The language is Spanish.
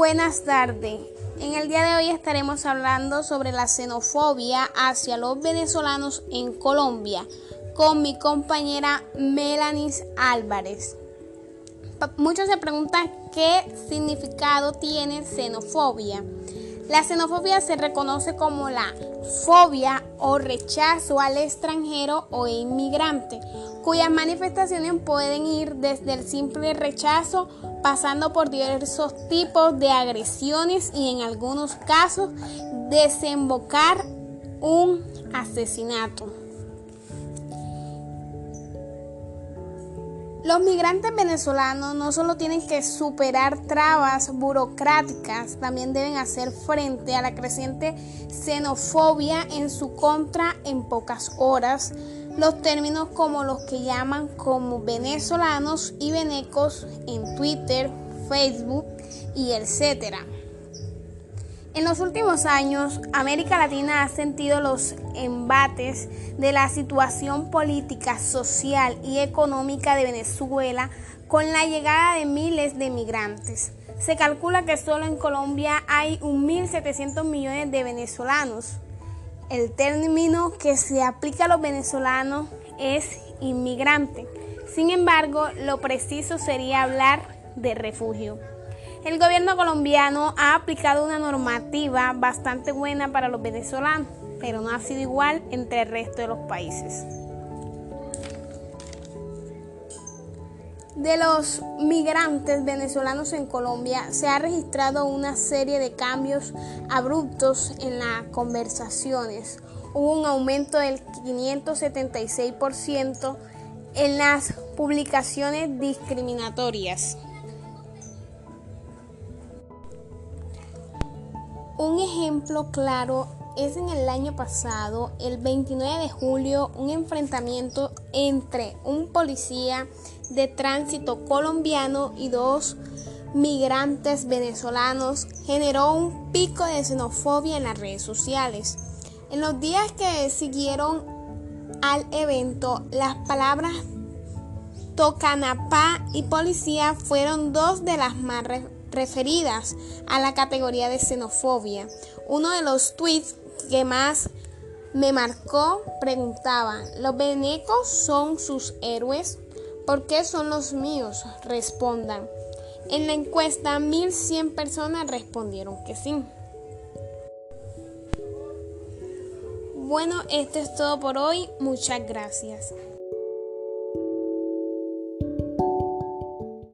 buenas tardes. En el día de hoy estaremos hablando sobre la xenofobia hacia los venezolanos en Colombia con mi compañera Melanis Álvarez. Muchos se preguntan qué significado tiene xenofobia. La xenofobia se reconoce como la fobia o rechazo al extranjero o inmigrante, cuyas manifestaciones pueden ir desde el simple rechazo, pasando por diversos tipos de agresiones y en algunos casos desembocar un asesinato. Los migrantes venezolanos no solo tienen que superar trabas burocráticas, también deben hacer frente a la creciente xenofobia en su contra en pocas horas. Los términos como los que llaman como venezolanos y venecos en Twitter, Facebook y etcétera. En los últimos años, América Latina ha sentido los embates de la situación política, social y económica de Venezuela con la llegada de miles de migrantes. Se calcula que solo en Colombia hay 1.700 millones de venezolanos. El término que se aplica a los venezolanos es inmigrante. Sin embargo, lo preciso sería hablar de refugio. El gobierno colombiano ha aplicado una normativa bastante buena para los venezolanos, pero no ha sido igual entre el resto de los países. De los migrantes venezolanos en Colombia se ha registrado una serie de cambios abruptos en las conversaciones. Hubo un aumento del 576% en las publicaciones discriminatorias. Un ejemplo claro es en el año pasado, el 29 de julio, un enfrentamiento entre un policía de tránsito colombiano y dos migrantes venezolanos generó un pico de xenofobia en las redes sociales. En los días que siguieron al evento, las palabras tocanapá y policía fueron dos de las más referidas a la categoría de xenofobia. Uno de los tweets que más me marcó preguntaba, ¿los venecos son sus héroes? ¿Por qué son los míos? Respondan. En la encuesta 1100 personas respondieron que sí. Bueno, esto es todo por hoy. Muchas gracias.